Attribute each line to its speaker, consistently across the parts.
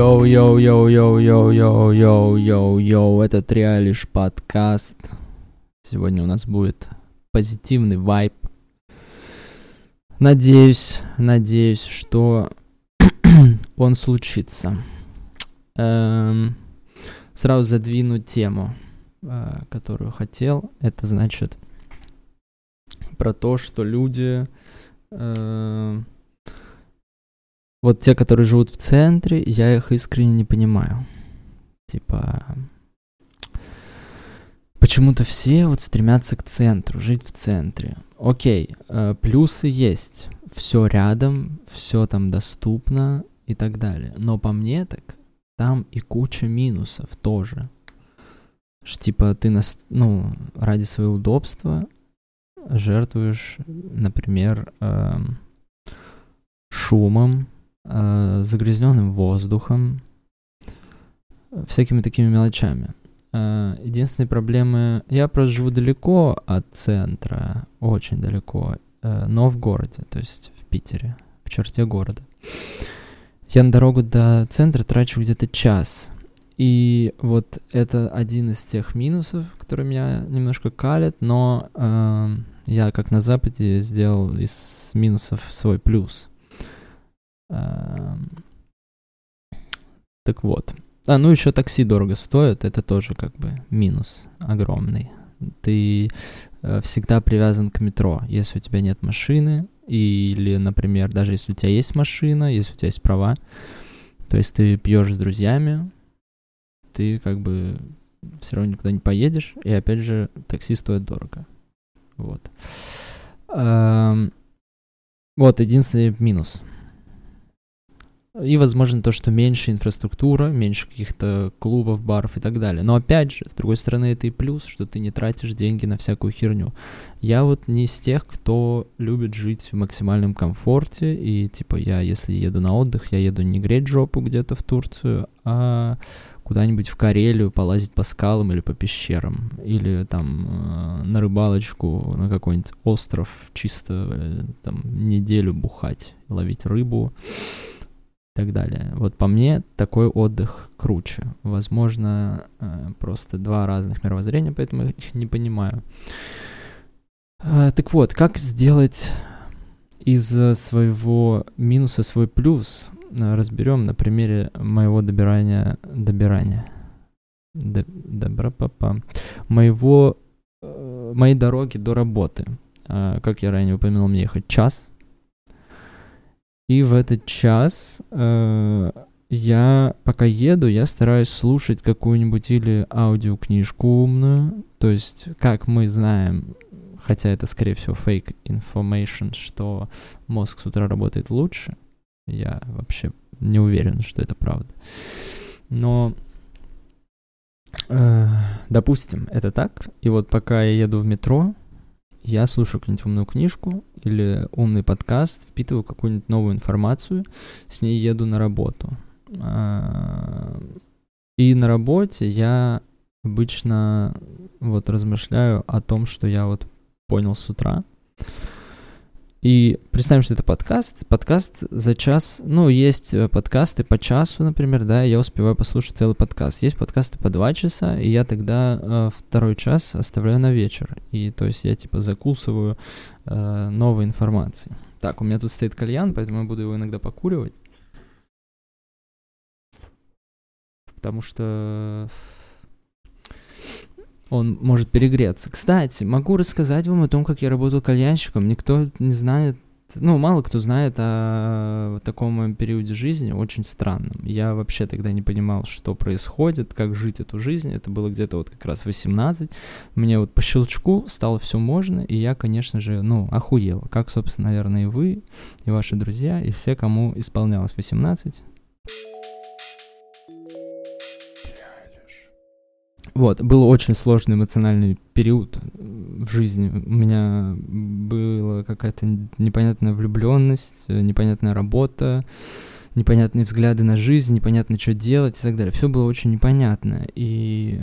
Speaker 1: Йоу, йоу, йоу, йоу, йоу, йоу, йоу, йоу, йоу, это Триалиш подкаст. Сегодня у нас будет позитивный вайб. Надеюсь, надеюсь, что он случится. Эм, сразу задвину тему, э, которую хотел. Это значит про то, что люди... Э, вот те, которые живут в центре, я их искренне не понимаю. Типа, почему-то все вот стремятся к центру, жить в центре. Окей, э, плюсы есть. Все рядом, все там доступно и так далее. Но по мне так, там и куча минусов тоже. Ш, типа ты, нас, ну, ради своего удобства жертвуешь, например, э, шумом, э, загрязненным воздухом, всякими такими мелочами. Э, единственные проблемы... Я просто живу далеко от центра, очень далеко, э, но в городе, то есть в Питере, в черте города. Я на дорогу до центра трачу где-то час. И вот это один из тех минусов, которые меня немножко калят, но э, я, как на Западе, сделал из минусов свой плюс. Э, так вот. А, ну еще такси дорого стоит, это тоже как бы минус огромный. Ты э, всегда привязан к метро. Если у тебя нет машины, или, например, даже если у тебя есть машина, если у тебя есть права, то есть ты пьешь с друзьями, ты как бы все равно никуда не поедешь, и опять же такси стоит дорого. Вот. Эм, вот единственный минус. И, возможно, то, что меньше инфраструктура, меньше каких-то клубов, баров и так далее. Но опять же, с другой стороны, это и плюс, что ты не тратишь деньги на всякую херню. Я вот не из тех, кто любит жить в максимальном комфорте. И типа я, если еду на отдых, я еду не греть жопу где-то в Турцию, а куда-нибудь в Карелию полазить по скалам или по пещерам, или там э, на рыбалочку на какой-нибудь остров чисто э, там неделю бухать, ловить рыбу и так далее. Вот по мне такой отдых круче. Возможно, э, просто два разных мировоззрения, поэтому я их не понимаю. Э, так вот, как сделать из своего минуса свой плюс? Э, разберем на примере моего добирания, добирания, добра папа, моего, моей дороги до работы. Как я ранее упомянул, мне ехать час, и в этот час э, я, пока еду, я стараюсь слушать какую-нибудь или аудиокнижку умную. То есть, как мы знаем, хотя это, скорее всего, fake information, что мозг с утра работает лучше. Я вообще не уверен, что это правда. Но, э, допустим, это так. И вот пока я еду в метро, я слушаю какую-нибудь умную книжку или умный подкаст, впитываю какую-нибудь новую информацию, с ней еду на работу. А, и на работе я обычно вот размышляю о том, что я вот понял с утра. И представим, что это подкаст. Подкаст за час, ну, есть э, подкасты по часу, например, да, я успеваю послушать целый подкаст. Есть подкасты по два часа, и я тогда э, второй час оставляю на вечер. И то есть я типа закусываю э, новой информацией. Так, у меня тут стоит кальян, поэтому я буду его иногда покуривать. Потому что он может перегреться. Кстати, могу рассказать вам о том, как я работал кальянщиком. Никто не знает, ну, мало кто знает о таком моем периоде жизни, очень странном. Я вообще тогда не понимал, что происходит, как жить эту жизнь. Это было где-то вот как раз 18. Мне вот по щелчку стало все можно, и я, конечно же, ну, охуел. Как, собственно, наверное, и вы, и ваши друзья, и все, кому исполнялось 18. Вот, был очень сложный эмоциональный период в жизни. У меня была какая-то непонятная влюбленность, непонятная работа, непонятные взгляды на жизнь, непонятно, что делать и так далее. Все было очень непонятно. И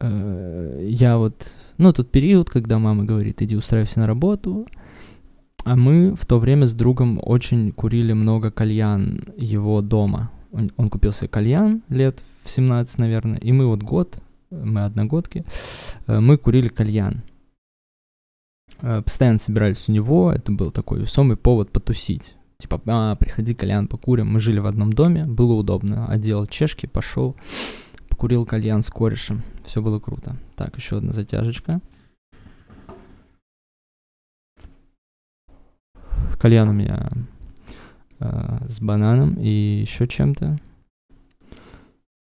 Speaker 1: э, я вот, ну, тот период, когда мама говорит, иди устраивайся на работу, а мы в то время с другом очень курили много кальян его дома. Он, он купил себе кальян лет в 17, наверное, и мы вот год, мы одногодки, э, мы курили кальян. Э, постоянно собирались у него, это был такой весомый повод потусить. Типа, а, приходи, кальян, покурим. Мы жили в одном доме, было удобно. Одел чешки, пошел, покурил кальян с корешем. Все было круто. Так, еще одна затяжечка. Кальян у меня э, с бананом и еще чем-то.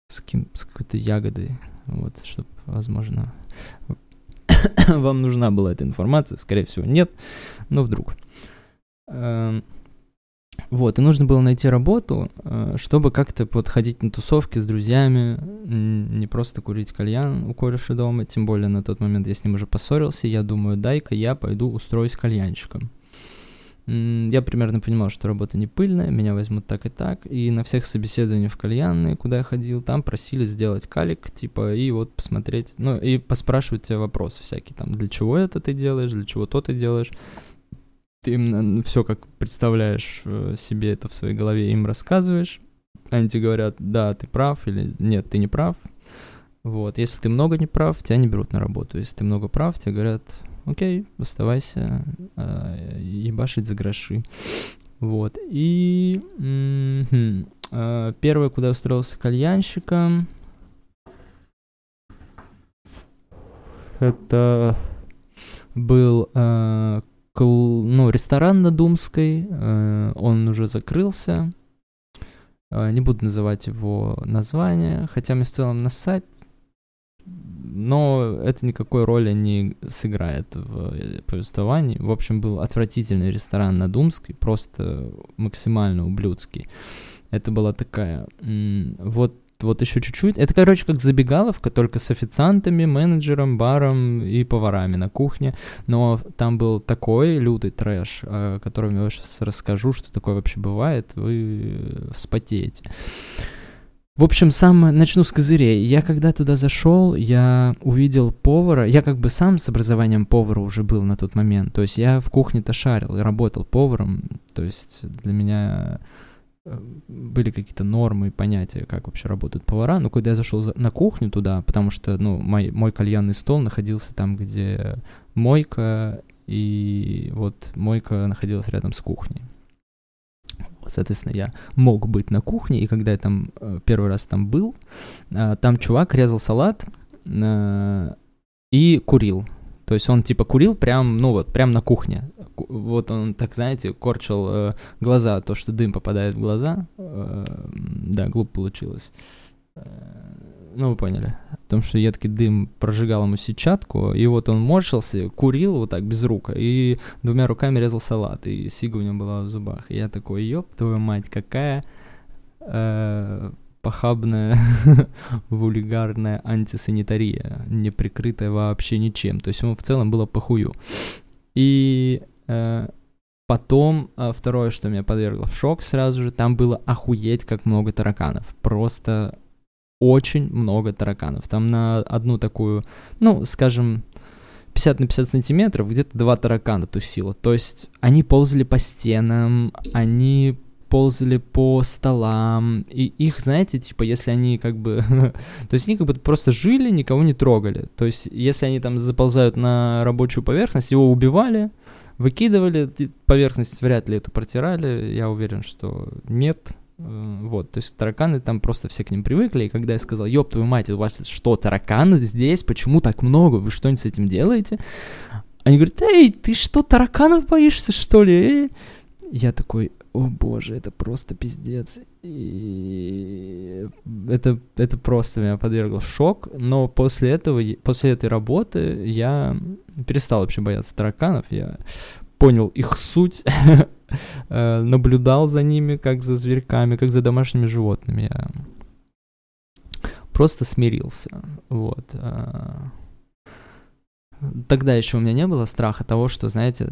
Speaker 1: С, кем, с какой-то ягодой. Вот, чтобы, возможно, вам нужна была эта информация. Скорее всего, нет, но вдруг. Эм, вот, и нужно было найти работу, э, чтобы как-то вот ходить на тусовки с друзьями, не просто курить кальян у кореша дома, тем более на тот момент я с ним уже поссорился, я думаю, дай-ка я пойду устроюсь кальянщиком. Я примерно понимал, что работа не пыльная, меня возьмут так и так, и на всех собеседованиях в кальянные, куда я ходил, там просили сделать калик, типа, и вот посмотреть, ну, и поспрашивать тебя вопросы всякие, там, для чего это ты делаешь, для чего то ты делаешь, ты им все как представляешь э, себе это в своей голове, им рассказываешь, они тебе говорят, да, ты прав, или нет, ты не прав. Вот, если ты много не прав, тебя не берут на работу. Если ты много прав, тебе говорят, окей, оставайся, э, ебашить за гроши. Вот, и м-м, э, первое, куда устроился кальянщиком, это был э, кл, ну, ресторан на Думской, э, он уже закрылся. Не буду называть его название, хотя мне в целом насать. Но это никакой роли не сыграет в э, повествовании. В общем, был отвратительный ресторан на Думской, просто максимально ублюдский. Это была такая... Вот вот еще чуть-чуть. Это, короче, как забегаловка, только с официантами, менеджером, баром и поварами на кухне. Но там был такой лютый трэш, о котором я сейчас расскажу, что такое вообще бывает, вы вспотеете. В общем, сам начну с козырей. Я когда туда зашел, я увидел повара. Я как бы сам с образованием повара уже был на тот момент. То есть я в кухне-то шарил, работал поваром. То есть для меня были какие-то нормы и понятия, как вообще работают повара. Но когда я зашел на кухню туда, потому что, ну, мой, мой кальянный стол находился там, где мойка, и вот мойка находилась рядом с кухней. Соответственно, я мог быть на кухне, и когда я там э, первый раз там был, э, там чувак резал салат э, и курил. То есть он типа курил прям, ну вот, прям на кухне вот он так, знаете, корчил глаза, то, что дым попадает в глаза. Да, глупо получилось. Ну, вы поняли. О том, что едкий дым прожигал ему сетчатку, и вот он морщился, курил вот так без рук, и двумя руками резал салат, и сига у него была в зубах. И я такой, ёб твою мать, какая э, похабная, вульгарная антисанитария, не прикрытая вообще ничем. То есть ему в целом было похую. И Э, потом э, второе, что меня подвергло в шок сразу же, там было охуеть как много тараканов. Просто очень много тараканов. Там на одну такую, ну, скажем, 50 на 50 сантиметров где-то два таракана тусило. То есть они ползали по стенам, они ползали по столам, и их, знаете, типа, если они как бы... то есть они как бы просто жили, никого не трогали. То есть если они там заползают на рабочую поверхность, его убивали, выкидывали, поверхность вряд ли эту протирали, я уверен, что нет. Э, вот, то есть тараканы там просто все к ним привыкли, и когда я сказал, ёб твою мать, у вас что, тараканы здесь, почему так много, вы что-нибудь с этим делаете? Они говорят, эй, ты что, тараканов боишься, что ли? Я такой, о боже, это просто пиздец. И это, это просто меня подвергло шок. Но после этого, после этой работы я перестал вообще бояться тараканов. Я понял их суть, э, наблюдал за ними, как за зверьками, как за домашними животными. Я просто смирился. Вот. Э. Тогда еще у меня не было страха того, что, знаете,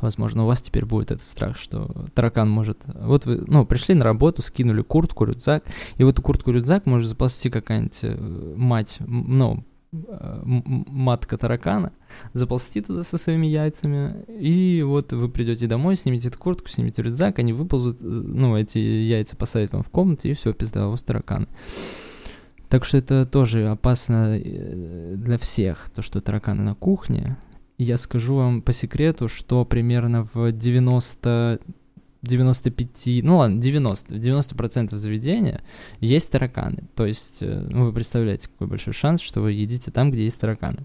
Speaker 1: возможно, у вас теперь будет этот страх, что таракан может... Вот вы, ну, пришли на работу, скинули куртку, рюкзак, и в эту куртку-рюкзак может заползти какая-нибудь э, мать, ну, матка таракана, заползти туда со своими яйцами, и вот вы придете домой, снимете эту куртку, снимете рюкзак, они выползут, ну, эти яйца посадят вам в комнате, и все, пизда, у вас тараканы. Так что это тоже опасно э, для всех, то, что тараканы на кухне. Я скажу вам по секрету, что примерно в 90 95, ну ладно, 90, 90% заведения есть тараканы. То есть, э, ну, вы представляете, какой большой шанс, что вы едите там, где есть тараканы.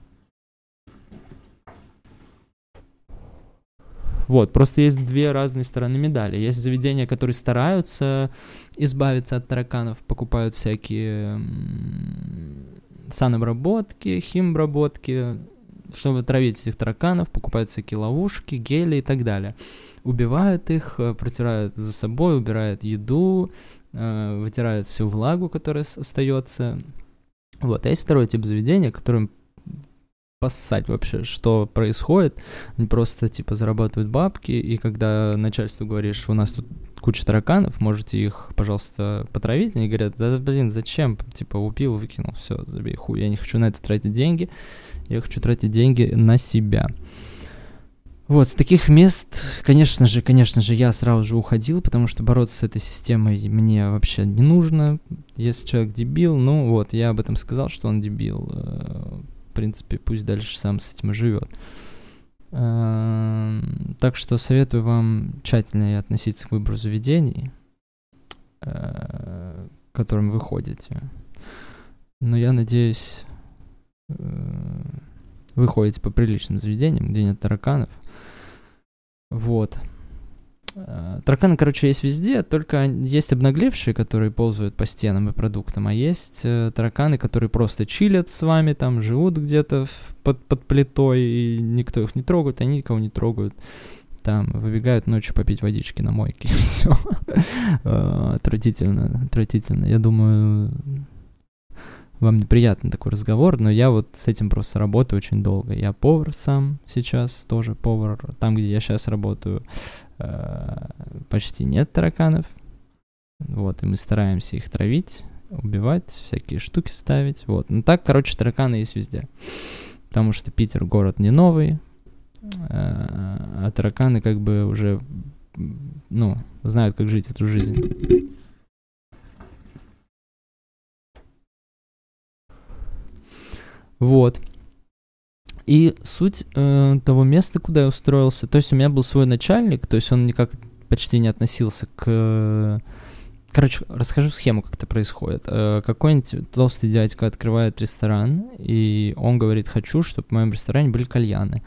Speaker 1: Вот, просто есть две разные стороны медали. Есть заведения, которые стараются избавиться от тараканов, покупают всякие санобработки, химобработки, чтобы травить этих тараканов, покупают всякие ловушки, гели и так далее. Убивают их, э, протирают за собой, убирают еду, э, вытирают всю влагу, которая остается. Вот, а есть второй тип заведения, которым поссать вообще, что происходит. Они просто, типа, зарабатывают бабки, и когда начальству говоришь, у нас тут куча тараканов, можете их, пожалуйста, потравить, они говорят, да, блин, зачем? Типа, убил, выкинул, все, забей хуй, я не хочу на это тратить деньги, я хочу тратить деньги на себя. Вот, с таких мест, конечно же, конечно же, я сразу же уходил, потому что бороться с этой системой мне вообще не нужно. Если человек дебил, ну вот, я об этом сказал, что он дебил. Э, в принципе, пусть дальше сам с этим и живет. Эм, так что советую вам тщательно относиться к выбору заведений, э, к которым вы ходите. Но я надеюсь, вы ходите по приличным заведениям, где нет тараканов. Вот. Э, тараканы, короче, есть везде, только есть обнаглевшие, которые ползают по стенам и продуктам, а есть э, тараканы, которые просто чилят с вами, там живут где-то под, под плитой, и никто их не трогает, они никого не трогают. Там выбегают ночью попить водички на мойке, все. Э, отвратительно, отвратительно. Я думаю, вам неприятный такой разговор, но я вот с этим просто работаю очень долго. Я повар сам сейчас, тоже повар. Там, где я сейчас работаю, э, почти нет тараканов. Вот, и мы стараемся их травить, убивать, всякие штуки ставить. Вот. Ну так, короче, тараканы есть везде. Потому что Питер город не новый, э, а тараканы как бы уже, ну, знают, как жить эту жизнь. Вот. И суть э, того места, куда я устроился, то есть у меня был свой начальник, то есть он никак почти не относился к... Короче, расскажу схему, как это происходит. Э, какой-нибудь толстый дядька открывает ресторан, и он говорит, хочу, чтобы в моем ресторане были кальяны.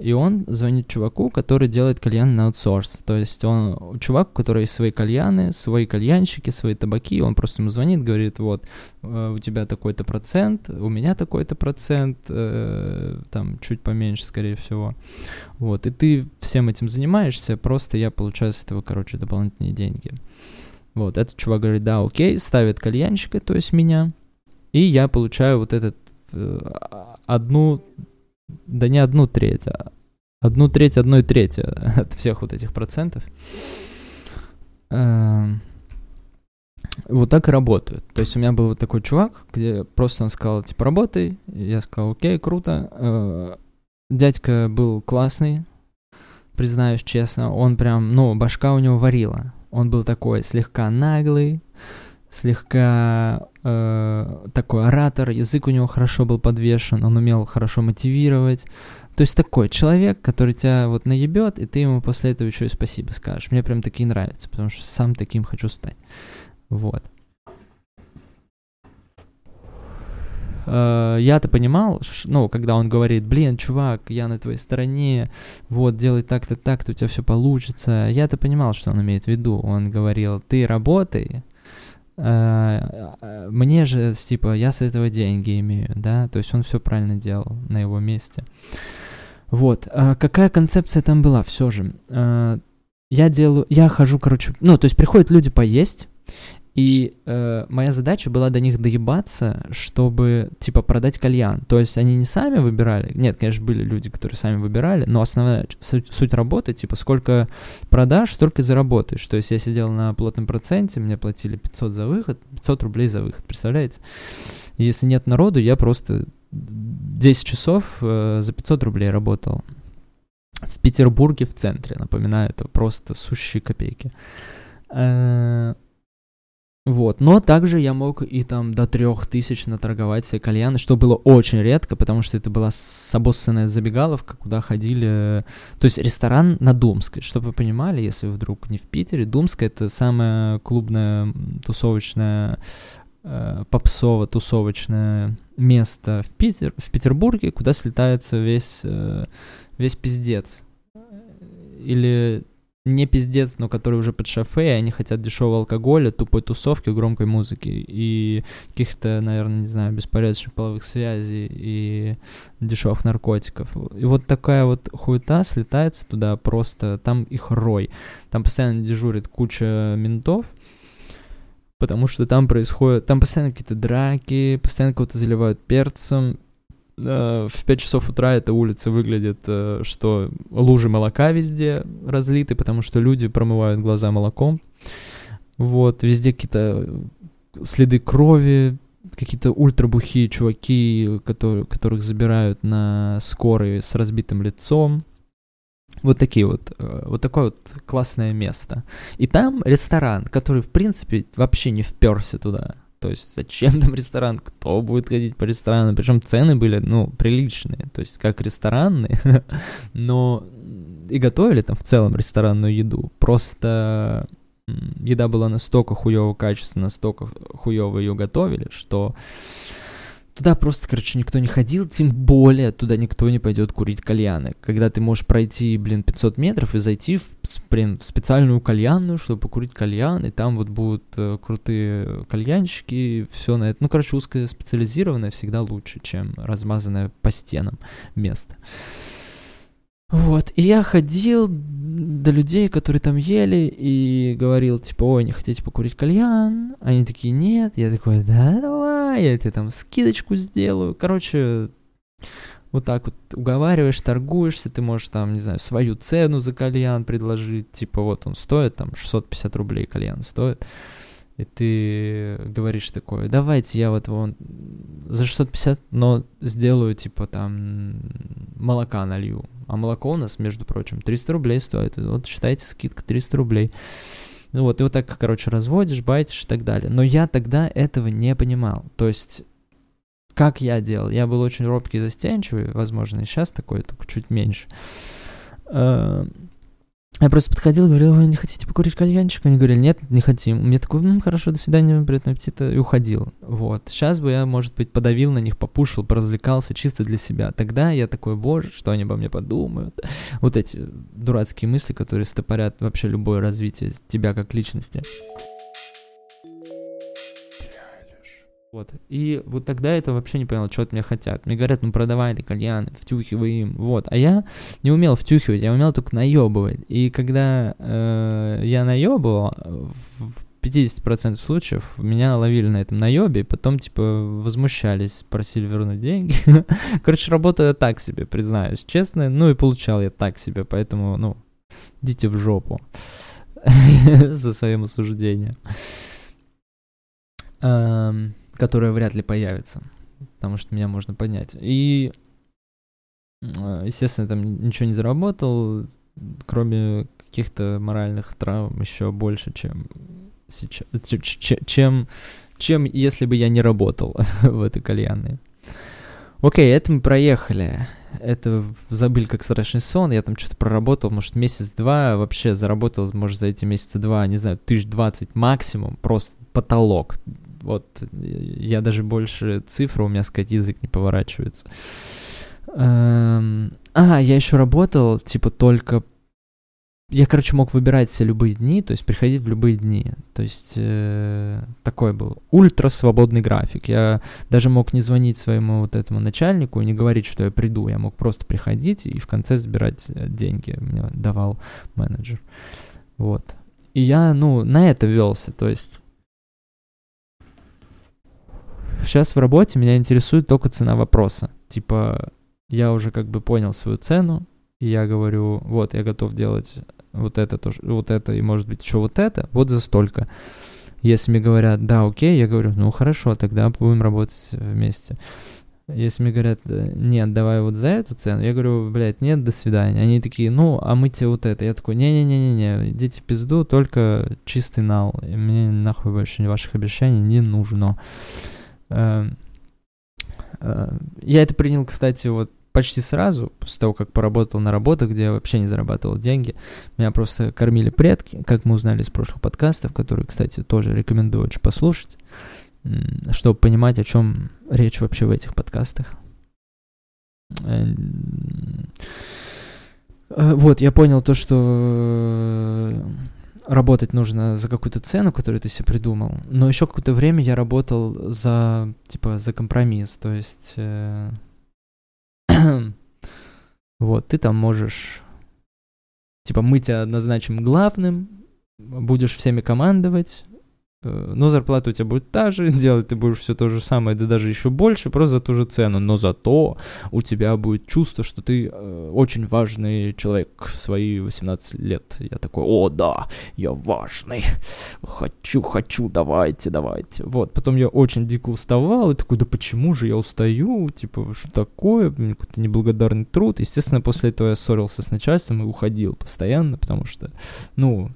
Speaker 1: И он звонит чуваку, который делает кальян на аутсорс. То есть он чувак, у которого есть свои кальяны, свои кальянщики, свои табаки. Он просто ему звонит, говорит, вот, э, у тебя такой-то процент, у меня такой-то процент, э, там чуть поменьше, скорее всего. Вот, и ты всем этим занимаешься, просто я получаю с этого, короче, дополнительные деньги. Вот, этот чувак говорит, да, окей, ставит кальянщика, то есть меня, и я получаю вот этот э, одну да не одну треть, а одну треть, одной трети от всех вот этих процентов. Эм, вот так и работают. То есть у меня был вот такой чувак, где просто он сказал, типа, работай. Я сказал, окей, круто. Э, дядька был классный, признаюсь честно. Он прям, ну, башка у него варила. Он был такой слегка наглый, слегка э, такой оратор, язык у него хорошо был подвешен, он умел хорошо мотивировать. То есть такой человек, который тебя вот наебет, и ты ему после этого еще и спасибо скажешь. Мне прям такие нравятся, потому что сам таким хочу стать. Вот. Uh, я-то понимал, ну, когда он говорит, блин, чувак, я на твоей стороне, вот, делай так-то, так-то, у тебя все получится. Я-то понимал, что он имеет в виду. Он говорил, ты работай, Э, мне же, типа, я с этого деньги имею, да, то есть он все правильно делал на его месте. Вот, а какая концепция там была все же? Э, я делаю, я хожу, короче, ну, то есть приходят люди поесть, И э, моя задача была до них доебаться, чтобы, типа, продать кальян. То есть они не сами выбирали. Нет, конечно, были люди, которые сами выбирали, но основная суть, суть работы, типа, сколько продашь, столько заработаешь. То есть я сидел на плотном проценте, мне платили 500 за выход, 500 рублей за выход, представляете? Если нет народу, я просто 10 часов э, за 500 рублей работал. В Петербурге в центре, напоминаю, это просто сущие копейки. Э, вот, но также я мог и там до трех тысяч наторговать себе кальяны, что было очень редко, потому что это была обоссанная забегаловка, куда ходили... То есть ресторан на Думской, чтобы вы понимали, если вдруг не в Питере. Думская — это самая клубная, тусовочная, э, попсово-тусовочное место в, Питер, в Петербурге, куда слетается весь, э, весь пиздец. Или не пиздец, но который уже под шофе, и они хотят дешевого алкоголя, тупой тусовки, громкой музыки и каких-то, наверное, не знаю, беспорядочных половых связей и дешевых наркотиков. И вот такая вот хуета слетается туда просто, там их рой. Там постоянно дежурит куча ментов, потому что там происходит, там постоянно какие-то драки, постоянно кого-то заливают перцем, в 5 часов утра эта улица выглядит, э, что лужи молока везде разлиты, потому что люди промывают глаза молоком. Вот, везде какие-то следы крови, какие-то ультрабухие чуваки, которые, которых забирают на скорой с разбитым лицом. Вот такие вот, э, вот такое вот классное место. И там ресторан, который, в принципе, вообще не вперся туда. То есть зачем там ресторан? Кто будет ходить по ресторану? Причем цены были, ну, приличные. То есть как ресторанные, но и готовили там в целом ресторанную еду. Просто еда была настолько хуевого качества, настолько хуево ее готовили, что Туда просто, короче, никто не ходил, тем более туда никто не пойдет курить кальяны. Когда ты можешь пройти, блин, 500 метров и зайти в, блин, в специальную кальянную, чтобы покурить кальян, и там вот будут э, крутые кальянщики, все на это. Ну, короче, узкоспециализированное всегда лучше, чем размазанное по стенам место. Вот, и я ходил до людей, которые там ели, и говорил, типа, ой, не хотите покурить кальян? Они такие, нет. Я такой, да, давай, я тебе там скидочку сделаю. Короче, вот так вот уговариваешь, торгуешься, ты можешь там, не знаю, свою цену за кальян предложить, типа, вот он стоит, там, 650 рублей кальян стоит и ты говоришь такое, давайте я вот вон за 650, но сделаю, типа, там, молока налью. А молоко у нас, между прочим, 300 рублей стоит. Вот считайте, скидка 300 рублей. Ну вот, и вот так, короче, разводишь, байтишь и так далее. Но я тогда этого не понимал. То есть, как я делал? Я был очень робкий и застенчивый, возможно, и сейчас такой, только чуть меньше. Я просто подходил и говорил, вы не хотите покурить кальянчик? Они говорили, нет, не хотим. Мне такой, ну, хорошо, до свидания, приятного аппетита, и уходил. Вот. Сейчас бы я, может быть, подавил на них, попушил, поразвлекался чисто для себя. Тогда я такой, боже, что они обо мне подумают? Вот эти дурацкие мысли, которые стопорят вообще любое развитие тебя как личности. Вот. И вот тогда это вообще не понял, что от меня хотят. Мне говорят, ну продавай ты кальяны, втюхивай им. Вот. А я не умел втюхивать, я умел только наебывать. И когда э, я наебывал, в 50% случаев меня ловили на этом наебе, потом, типа, возмущались, просили вернуть деньги. Короче, работа так себе, признаюсь, честно. Ну и получал я так себе, поэтому, ну, идите в жопу за своим осуждением. Которая вряд ли появится, потому что меня можно понять. И, а, естественно, там ничего не заработал, кроме каких-то моральных травм еще больше, чем сейчас, чем, чем если бы я не работал в этой кальянной. Окей, это мы проехали. Это забыли как страшный сон. Я там что-то проработал, может, месяц-два. Вообще заработал, может, за эти месяца два, не знаю, тысяч двадцать максимум. Просто потолок вот я даже больше цифры, у меня сказать язык не поворачивается. Эм, а, я еще работал, типа, только... Я, короче, мог выбирать все любые дни, то есть приходить в любые дни. То есть э, такой был ультра свободный график. Я даже мог не звонить своему вот этому начальнику и не говорить, что я приду. Я мог просто приходить и в конце забирать э, деньги. Мне давал менеджер. Вот. И я, ну, на это велся. То есть сейчас в работе меня интересует только цена вопроса. Типа, я уже как бы понял свою цену, и я говорю, вот, я готов делать вот это, то, вот это, и может быть еще вот это, вот за столько. Если мне говорят, да, окей, я говорю, ну хорошо, тогда будем работать вместе. Если мне говорят, нет, давай вот за эту цену, я говорю, блядь, нет, до свидания. Они такие, ну, а мы тебе вот это. Я такой, не-не-не-не-не, идите в пизду, только чистый нал. И мне нахуй больше ваших обещаний не нужно. Эм, э, я это принял, кстати, вот почти сразу, после того, как поработал на работах, где я вообще не зарабатывал деньги. Меня просто кормили предки, как мы узнали из прошлых подкастов, которые, кстати, тоже рекомендую очень послушать чтобы понимать, о чем речь вообще в этих подкастах. Э, вот, я понял то, что работать нужно за какую-то цену, которую ты себе придумал, но еще какое-то время я работал за, типа, за компромисс, то есть, э, вот, ты там можешь, типа, мы тебя назначим главным, будешь всеми командовать, но зарплата у тебя будет та же, делать ты будешь все то же самое, да даже еще больше, просто за ту же цену, но зато у тебя будет чувство, что ты э, очень важный человек в свои 18 лет. Я такой, о, да, я важный, хочу, хочу, давайте, давайте. Вот, потом я очень дико уставал, и такой, да почему же я устаю, типа, что такое, какой-то неблагодарный труд. Естественно, после этого я ссорился с начальством и уходил постоянно, потому что, ну,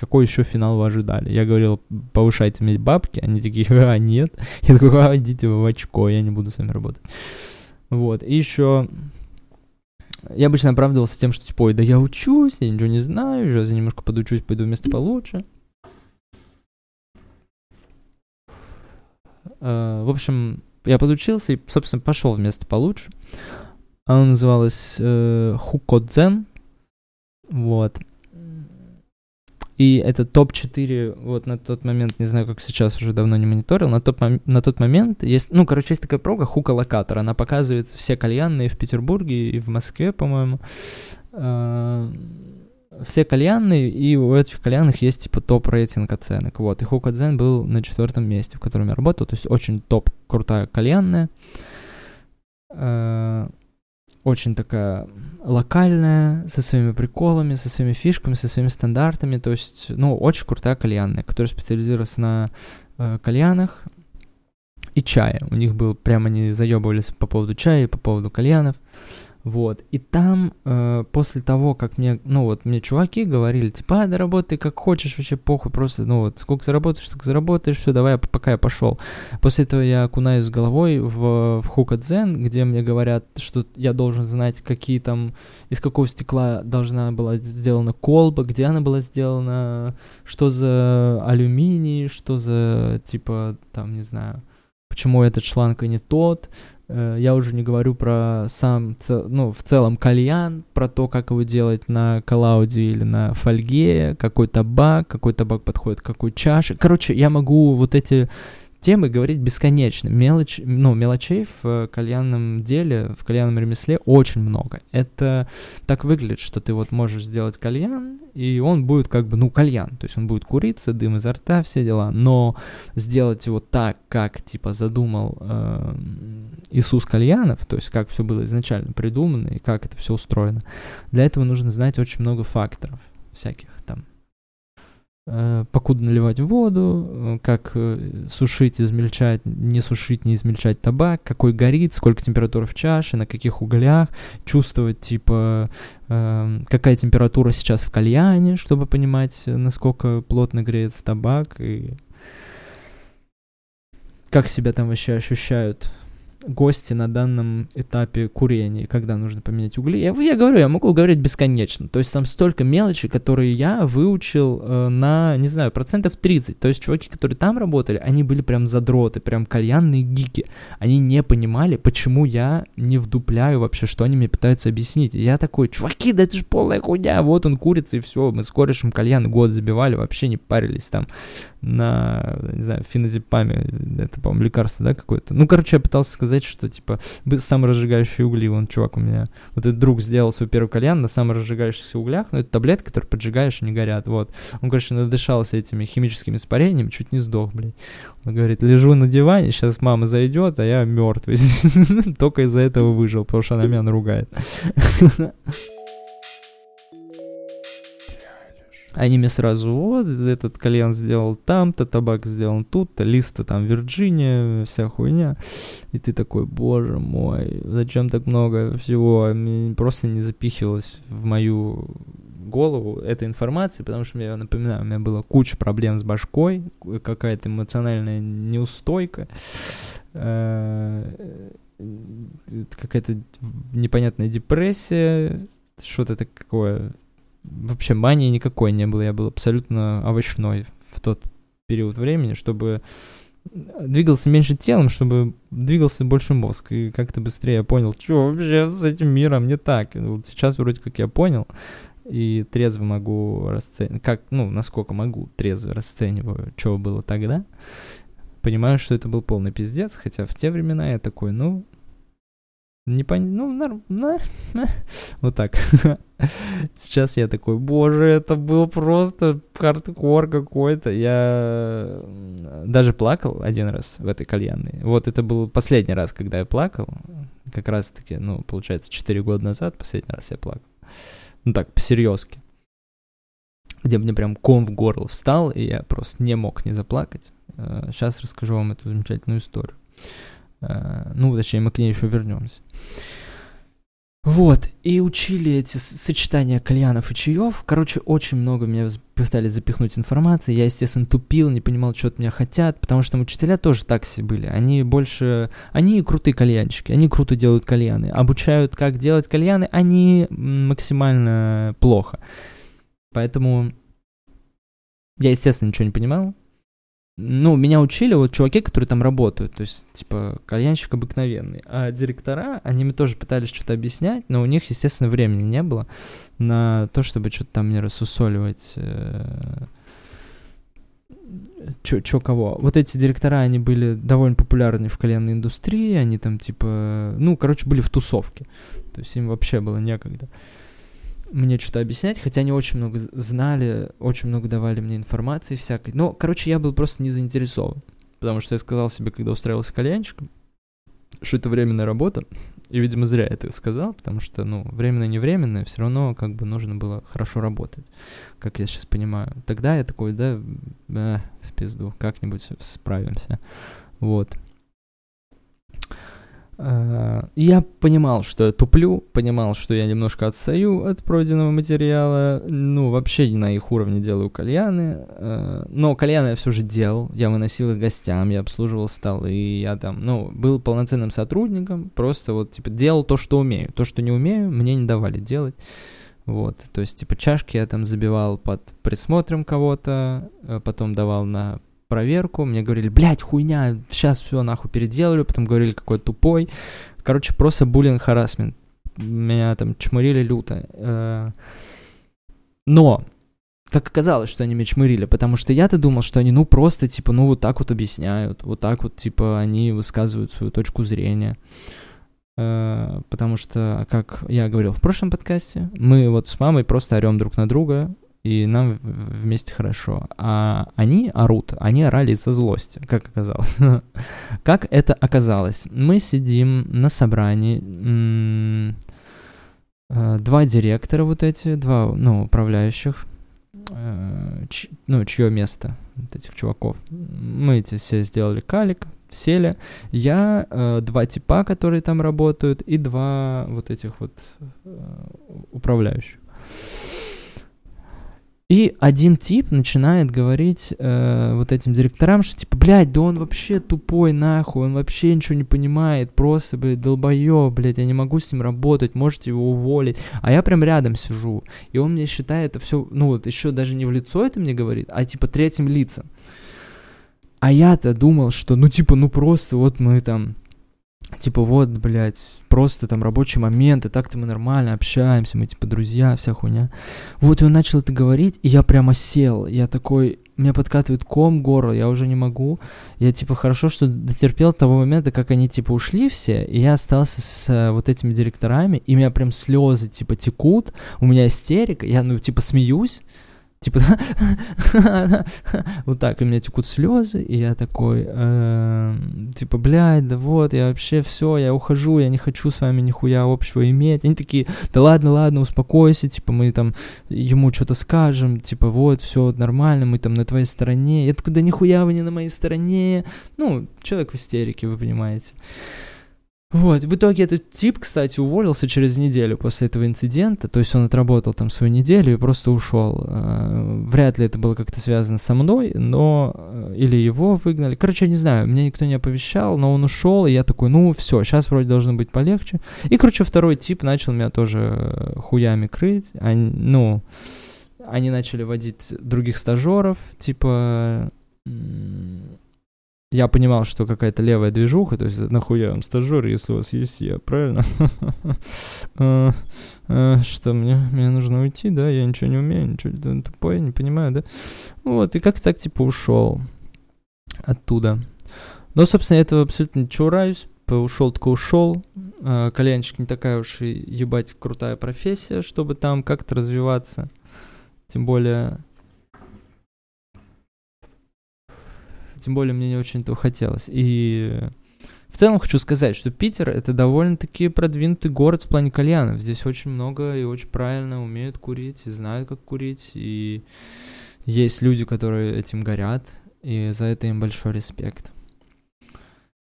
Speaker 1: какой еще финал вы ожидали? Я говорил, повышайте мне бабки, они такие, а, нет. Я такой, а, идите вы в очко, я не буду с вами работать. Вот, и еще я обычно оправдывался тем, что типа, ой, да я учусь, я ничего не знаю, сейчас я немножко подучусь, пойду в место получше. Uh, в общем, я подучился и, собственно, пошел в место получше. Оно называлось uh, Хукодзен. Вот. И это топ-4, вот на тот момент, не знаю, как сейчас, уже давно не мониторил, на тот, на тот момент есть, ну, короче, есть такая прога, хука-локатор, она показывает все кальянные в Петербурге и в Москве, по-моему, а, все кальянные, и у этих кальянных есть, типа, топ-рейтинг оценок, вот, и Хукадзен был на четвертом месте, в котором я работал, то есть очень топ, крутая кальянная, а, очень такая локальная, со своими приколами, со своими фишками, со своими стандартами. То есть, ну, очень крутая кальянная, которая специализируется на э, кальянах и чае. У них был прямо они заебывались по поводу чая и по поводу кальянов. Вот. И там, э, после того, как мне, ну вот, мне чуваки говорили, типа, а, да работай как хочешь, вообще похуй, просто, ну вот, сколько заработаешь, столько заработаешь, все, давай, пока я пошел. После этого я окунаюсь головой в, в Хукадзен, где мне говорят, что я должен знать, какие там, из какого стекла должна была сделана колба, где она была сделана, что за алюминий, что за, типа, там, не знаю, почему этот шланг и не тот, я уже не говорю про сам, ну, в целом кальян, про то, как его делать на коллауде или на фольге, какой табак, какой табак подходит к какой чаше. Короче, я могу вот эти темы говорить бесконечно. Мелочь, ну, мелочей в э, кальянном деле, в кальянном ремесле очень много. Это так выглядит, что ты вот можешь сделать кальян, и он будет как бы, ну, кальян. То есть он будет куриться, дым изо рта, все дела. Но сделать его так, как, типа, задумал э, Иисус Кальянов, то есть как все было изначально придумано и как это все устроено, для этого нужно знать очень много факторов всяких покуда наливать воду, э, как э, сушить, измельчать, не сушить, не измельчать табак, какой горит, сколько температур в чаше, на каких углях, чувствовать, типа, какая температура сейчас в кальяне, чтобы понимать, насколько плотно греется табак, и как себя там вообще ощущают гости на данном этапе курения, когда нужно поменять угли. Я, я говорю, я могу говорить бесконечно. То есть там столько мелочи, которые я выучил э, на, не знаю, процентов 30. То есть чуваки, которые там работали, они были прям задроты, прям кальянные гики. Они не понимали, почему я не вдупляю вообще, что они мне пытаются объяснить. И я такой, чуваки, да это же полная хуйня, вот он курится и все. Мы с корешем кальян год забивали, вообще не парились там. На, не знаю, феназепаме, это, по-моему, лекарство, да, какое-то. Ну, короче, я пытался сказать, что, типа, саморазжигающие угли, вон, чувак у меня, вот этот друг сделал свой первый кальян на саморазжигающихся углях, ну, это таблетки, которые поджигаешь и не горят, вот. Он, короче, надышался этими химическими испарениями, чуть не сдох, блядь. Он говорит, лежу на диване, сейчас мама зайдет, а я мертвый. Только из-за этого выжил, потому что она меня наругает. Они мне сразу, вот, этот кальян сделал там-то, табак сделан тут-то, листа там Вирджиния, вся хуйня. И ты такой, боже мой, зачем так много всего? Просто не запихивалось в мою голову эта информация, потому что, я напоминаю, у меня было куча проблем с башкой, какая-то эмоциональная неустойка, э, какая-то непонятная депрессия, что-то такое вообще мании никакой не было, я был абсолютно овощной в тот период времени, чтобы двигался меньше телом, чтобы двигался больше мозг, и как-то быстрее я понял, что вообще с этим миром не так. Вот сейчас вроде как я понял, и трезво могу расценивать, как, ну, насколько могу, трезво расцениваю, что было тогда. Понимаю, что это был полный пиздец, хотя в те времена я такой, ну, не пон... Ну, норм... вот так. Сейчас я такой, боже, это был просто хардкор какой-то. Я даже плакал один раз в этой кальянной. Вот это был последний раз, когда я плакал. Как раз-таки, ну, получается, 4 года назад последний раз я плакал. Ну так, по-серьезки. Где мне прям ком в горло встал, и я просто не мог не заплакать. Сейчас э, расскажу вам эту замечательную историю. Э, ну, точнее, мы к ней еще вернемся. Вот, и учили эти сочетания кальянов и чаев. Короче, очень много меня пытались запихнуть информации. Я, естественно, тупил, не понимал, что от меня хотят, потому что учителя тоже такси были. Они больше... Они крутые кальянщики, они круто делают кальяны. Обучают, как делать кальяны, они максимально плохо. Поэтому я, естественно, ничего не понимал ну, меня учили вот чуваки, которые там работают, то есть, типа, кальянщик обыкновенный. А директора, они мне тоже пытались что-то объяснять, но у них, естественно, времени не было на то, чтобы что-то там мне рассусоливать. Э, чё, чё кого. Вот эти директора, они были довольно популярны в кальянной индустрии, они там, типа, ну, короче, были в тусовке. То есть им вообще было некогда. Uh, мне что-то объяснять, хотя они очень много знали, очень много давали мне информации всякой. Но, короче, я был просто не заинтересован. Потому что я сказал себе, когда устраивался кальянчиком, что это временная работа. И, видимо, зря я это сказал, потому что, ну, временно не временное, все равно как бы нужно было хорошо работать, как я сейчас понимаю. Тогда я такой, да, э, в пизду, как-нибудь справимся. Вот. Э, я понимал, что я туплю, понимал, что я немножко отстаю от пройденного материала, ну, вообще на их уровне делаю кальяны, э, но кальяны я все же делал, я выносил их гостям, я обслуживал столы, я там, ну, был полноценным сотрудником, просто вот, типа, делал то, что умею, то, что не умею, мне не давали делать, вот, то есть, типа, чашки я там забивал под присмотром кого-то, э, потом давал на проверку, мне говорили, блядь, хуйня, сейчас все нахуй переделали, потом говорили, какой тупой. Короче, просто буллинг, харасмент. Меня там чмырили люто. Э, но, как оказалось, что они меня чмырили, потому что я-то думал, что они, ну, просто, типа, ну, вот так вот объясняют, вот так вот, типа, они высказывают свою точку зрения. Э, потому что, как я говорил в прошлом подкасте, мы вот с мамой просто орем друг на друга, и нам вместе хорошо. А они орут, они орали из-за злости, как оказалось. как это оказалось? Мы сидим на собрании, э, два директора вот эти, два, ну, управляющих, э, ну, чье место вот этих чуваков. Мы эти все сделали калик, сели. Я, э, два типа, которые там работают, и два вот этих вот управляющих. И один тип начинает говорить э, вот этим директорам, что типа, блядь, да он вообще тупой нахуй, он вообще ничего не понимает, просто, блядь, долбоёб, блядь, я не могу с ним работать, можете его уволить. А я прям рядом сижу, и он мне считает это все, ну вот еще даже не в лицо это мне говорит, а типа третьим лицом. А я-то думал, что, ну типа, ну просто вот мы там типа, вот, блядь, просто там рабочий момент, и так-то мы нормально общаемся, мы, типа, друзья, вся хуйня. Вот, и он начал это говорить, и я прямо сел, я такой, меня подкатывает ком горло, я уже не могу. Я, типа, хорошо, что дотерпел того момента, как они, типа, ушли все, и я остался с uh, вот этими директорами, и у меня прям слезы, типа, текут, у меня истерика, я, ну, типа, смеюсь, типа, вот так, у меня текут слезы, и я такой, эм, типа, блядь, да вот, я вообще все, я ухожу, я не хочу с вами нихуя общего иметь. Они такие, да ладно, ладно, успокойся, типа, мы там ему что-то скажем, типа, вот, все нормально, мы там на твоей стороне. Я такой, да нихуя вы не на моей стороне. Ну, человек в истерике, вы понимаете. Вот, в итоге этот тип, кстати, уволился через неделю после этого инцидента, то есть он отработал там свою неделю и просто ушел. Э, вряд ли это было как-то связано со мной, но... Э, или его выгнали. Короче, я не знаю, меня никто не оповещал, но он ушел, и я такой, ну, все, сейчас вроде должно быть полегче. И, короче, второй тип начал меня тоже э, хуями крыть. Они, ну, они начали водить других стажеров, типа я понимал, что какая-то левая движуха, то есть нахуя вам стажер, если у вас есть я, правильно? А, а, что, мне, мне нужно уйти, да, я ничего не умею, ничего тупой, не понимаю, да? Вот, и как так, типа, ушел оттуда. Но, собственно, я этого абсолютно не чураюсь, ушел только ушел. А, кальянчик не такая уж и ебать крутая профессия, чтобы там как-то развиваться. Тем более Тем более мне не очень этого хотелось. И в целом хочу сказать, что Питер это довольно-таки продвинутый город в плане кальянов. Здесь очень много и очень правильно умеют курить, и знают, как курить. И есть люди, которые этим горят, и за это им большой респект.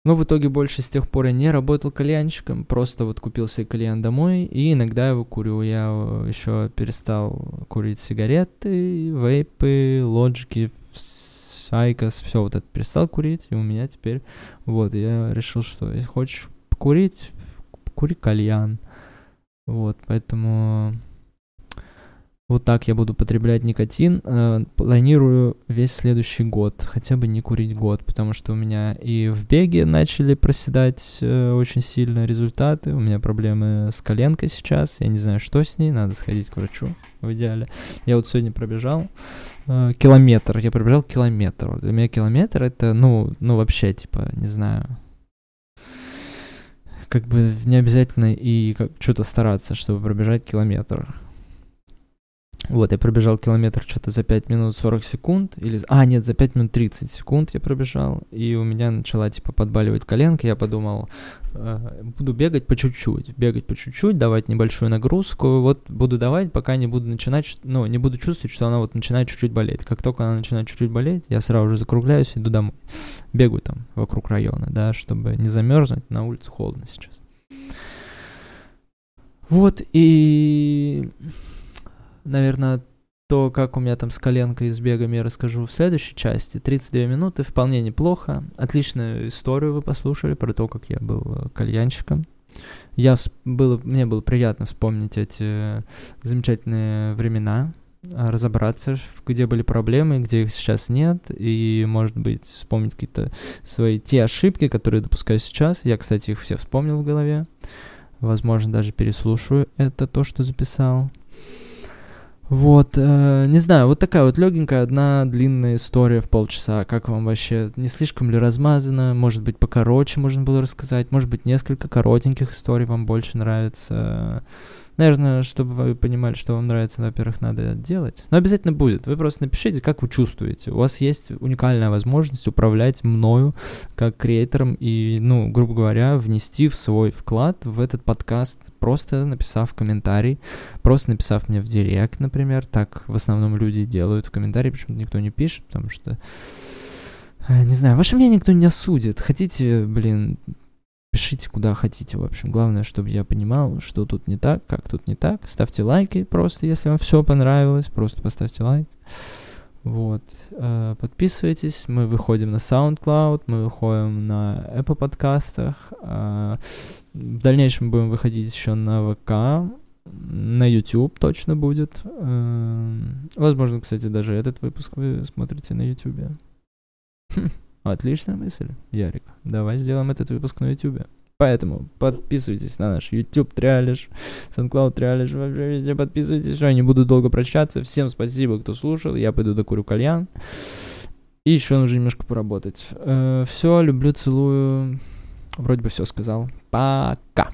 Speaker 1: Но в итоге больше с тех пор я не работал кальянщиком, просто вот купил себе кальян домой, и иногда его курю. Я еще перестал курить сигареты, вейпы, лоджики, IQOS, все вот это перестал курить, и у меня теперь, вот, я решил, что если хочешь покурить, кури кальян. Вот, поэтому вот так я буду потреблять никотин. Э, планирую весь следующий год, хотя бы не курить год, потому что у меня и в беге начали проседать э, очень сильно результаты. У меня проблемы с коленкой сейчас. Я не знаю, что с ней. Надо сходить к врачу в идеале. Я вот сегодня пробежал э, километр. Я пробежал километр. Для меня километр это, ну, ну вообще, типа, не знаю, как бы не обязательно и как что-то стараться, чтобы пробежать километр. Вот, я пробежал километр что-то за 5 минут 40 секунд, или... А, нет, за 5 минут 30 секунд я пробежал, и у меня начала, типа, подбаливать коленка, я подумал, э, буду бегать по чуть-чуть, бегать по чуть-чуть, давать небольшую нагрузку, вот буду давать, пока не буду начинать, ну, не буду чувствовать, что она вот начинает чуть-чуть болеть. Как только она начинает чуть-чуть болеть, я сразу же закругляюсь, иду домой, бегаю там вокруг района, да, чтобы не замерзнуть, на улице холодно сейчас. Вот, и наверное, то, как у меня там с коленкой с бегами, я расскажу в следующей части. 32 минуты, вполне неплохо. Отличную историю вы послушали про то, как я был э, кальянщиком. Я было, мне было приятно вспомнить эти замечательные времена, а, разобраться, где были проблемы, где их сейчас нет, и, может быть, вспомнить какие-то свои те ошибки, которые допускаю сейчас. Я, кстати, их все вспомнил в голове. Возможно, даже переслушаю это то, что записал. Вот, э, не знаю, вот такая вот легенькая, одна длинная история в полчаса. Как вам вообще? Не слишком ли размазано? Может быть, покороче можно было рассказать? Может быть, несколько коротеньких историй вам больше нравится? Наверное, чтобы вы понимали, что вам нравится, во-первых, надо делать. Но обязательно будет. Вы просто напишите, как вы чувствуете. У вас есть уникальная возможность управлять мною как креатором и, ну, грубо говоря, внести в свой вклад в этот подкаст, просто написав комментарий, просто написав мне в директ, например. Так в основном люди делают в комментарии, почему-то никто не пишет, потому что э, не знаю, ваше мнение никто не осудит. Хотите, блин, Пишите куда хотите, в общем. Главное, чтобы я понимал, что тут не так, как тут не так. Ставьте лайки просто, если вам все понравилось. Просто поставьте лайк. Вот. Э, подписывайтесь. Мы выходим на SoundCloud, мы выходим на Apple подкастах. Э, в дальнейшем будем выходить еще на ВК, на YouTube точно будет. Э, возможно, кстати, даже этот выпуск вы смотрите на YouTube. Отличная мысль, Ярик. Давай сделаем этот выпуск на YouTube. Поэтому подписывайтесь на наш YouTube Триалиш, SoundCloud Триалиш, вообще везде подписывайтесь. Все, я не буду долго прощаться. Всем спасибо, кто слушал. Я пойду докурю кальян. И еще нужно немножко поработать. Э, все, люблю, целую. Вроде бы все сказал. Пока.